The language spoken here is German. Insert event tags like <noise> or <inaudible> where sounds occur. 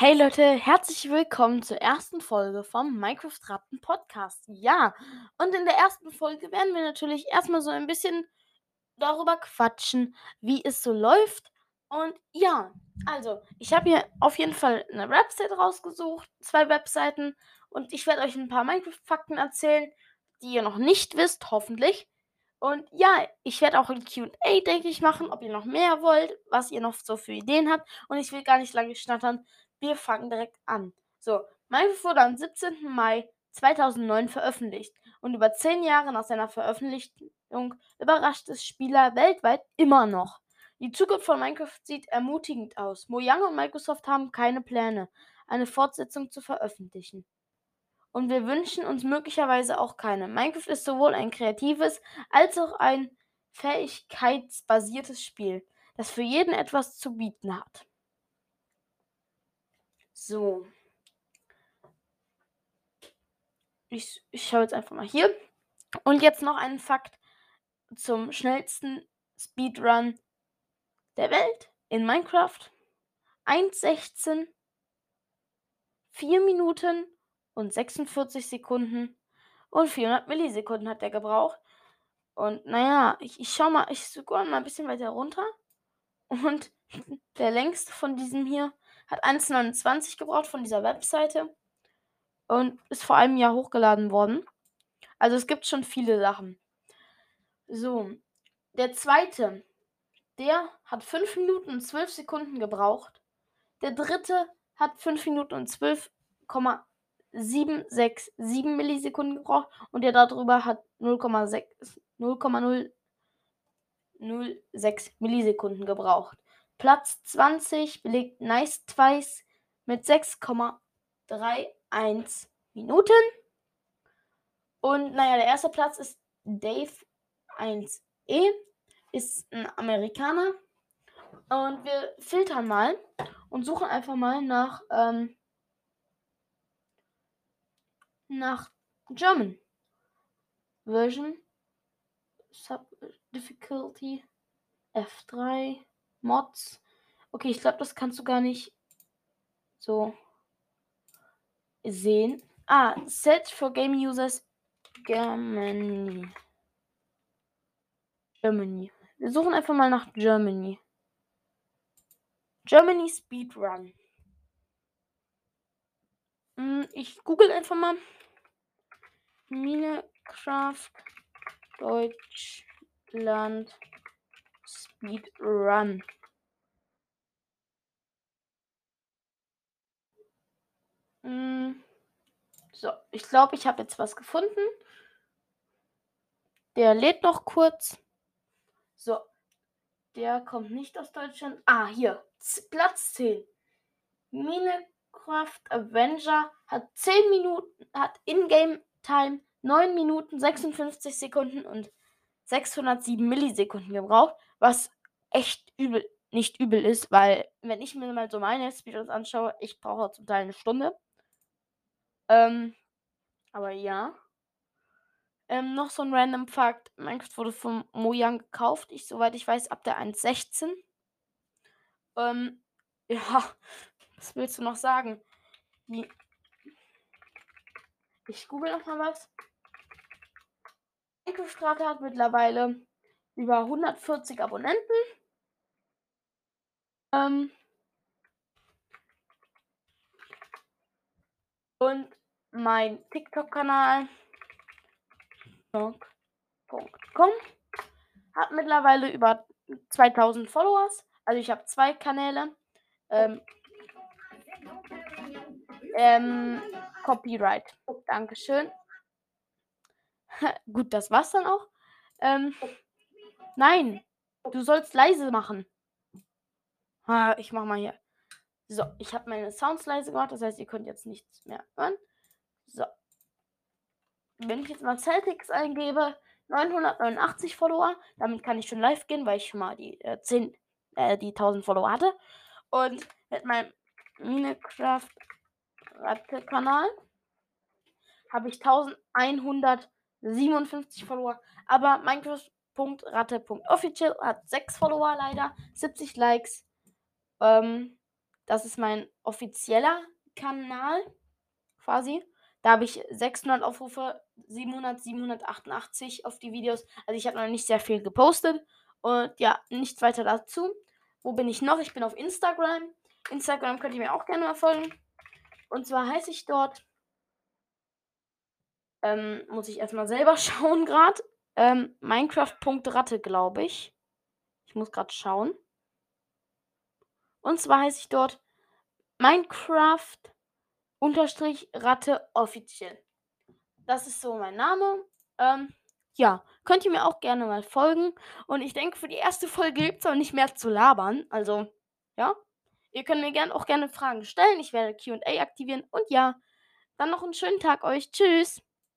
Hey Leute, herzlich willkommen zur ersten Folge vom Minecraft Rappen Podcast. Ja, und in der ersten Folge werden wir natürlich erstmal so ein bisschen darüber quatschen, wie es so läuft. Und ja, also, ich habe hier auf jeden Fall eine Website rausgesucht, zwei Webseiten, und ich werde euch ein paar Minecraft-Fakten erzählen, die ihr noch nicht wisst, hoffentlich. Und ja, ich werde auch ein QA, denke ich, machen, ob ihr noch mehr wollt, was ihr noch so für Ideen habt. Und ich will gar nicht lange schnattern. Wir fangen direkt an. So, Minecraft wurde am 17. Mai 2009 veröffentlicht. Und über zehn Jahre nach seiner Veröffentlichung überrascht es Spieler weltweit immer noch. Die Zukunft von Minecraft sieht ermutigend aus. Mojang und Microsoft haben keine Pläne, eine Fortsetzung zu veröffentlichen. Und wir wünschen uns möglicherweise auch keine. Minecraft ist sowohl ein kreatives als auch ein fähigkeitsbasiertes Spiel, das für jeden etwas zu bieten hat. So. Ich, ich schaue jetzt einfach mal hier. Und jetzt noch einen Fakt zum schnellsten Speedrun der Welt in Minecraft. 1,16, 4 Minuten und 46 Sekunden und 400 Millisekunden hat der gebraucht. Und naja, ich, ich schau mal, ich scroll mal ein bisschen weiter runter. Und <laughs> der längste von diesem hier hat 1,29 gebraucht von dieser Webseite und ist vor einem Jahr hochgeladen worden. Also es gibt schon viele Sachen. So, der zweite, der hat 5 Minuten und 12 Sekunden gebraucht. Der dritte hat 5 Minuten und 12,767 Millisekunden gebraucht und der darüber hat 0,006 Millisekunden gebraucht. Platz 20 belegt Nice Twice mit 6,31 Minuten. Und naja, der erste Platz ist Dave 1E, ist ein Amerikaner. Und wir filtern mal und suchen einfach mal nach, ähm, nach German Version Sub Difficulty F3 Mods. Okay, ich glaube, das kannst du gar nicht so sehen. Ah, Set for Game Users Germany. Germany. Wir suchen einfach mal nach Germany. Germany Speedrun. Hm, ich google einfach mal. Minecraft Deutschland Speedrun. Hm, so, ich glaube, ich habe jetzt was gefunden. Der lädt noch kurz. So, der kommt nicht aus Deutschland. Ah, hier, Z Platz 10. Minecraft Avenger hat 10 Minuten, hat Ingame Time 9 Minuten 56 Sekunden und 607 Millisekunden gebraucht, was echt übel, nicht übel ist, weil wenn ich mir mal so meine Speedruns anschaue, ich brauche zum Teil eine Stunde. Ähm, aber ja. Ähm, noch so ein random Fakt. Minecraft wurde von Mojang gekauft. Ich, soweit ich weiß, ab der 1.16. Ähm, ja, <laughs> was willst du noch sagen? Die ich google noch mal was. Minecraft hat mittlerweile über 140 Abonnenten. Ähm, und mein TikTok-Kanal .com hat mittlerweile über 2000 Followers. Also ich habe zwei Kanäle. Ähm, ähm, Copyright. Dankeschön. <laughs> Gut, das war's dann auch. Ähm, nein, du sollst leise machen. Ah, ich mach mal hier. So, ich habe meine Sounds leise gemacht, das heißt, ihr könnt jetzt nichts mehr hören. So. Wenn ich jetzt mal Celtics eingebe, 989 Follower, damit kann ich schon live gehen, weil ich schon mal die äh, 10, äh, die 1000 Follower hatte. Und mit meinem Minecraft Ratte-Kanal habe ich 1157 Follower. Aber Minecraft.ratte.official hat 6 Follower leider, 70 Likes. Ähm, Das ist mein offizieller Kanal quasi. Da habe ich 600 Aufrufe, 700, 788 auf die Videos. Also ich habe noch nicht sehr viel gepostet. Und ja, nichts weiter dazu. Wo bin ich noch? Ich bin auf Instagram. Instagram könnt ihr mir auch gerne mal folgen. Und zwar heiße ich dort, ähm, muss ich erstmal selber <laughs> schauen gerade, ähm, Minecraft.ratte, glaube ich. Ich muss gerade schauen. Und zwar heiße ich dort Minecraft unterstrich Ratte offiziell. Das ist so mein Name. Ähm, ja, könnt ihr mir auch gerne mal folgen. Und ich denke, für die erste Folge gibt es auch nicht mehr zu labern. Also, ja. Ihr könnt mir gern auch gerne Fragen stellen. Ich werde QA aktivieren. Und ja, dann noch einen schönen Tag euch. Tschüss.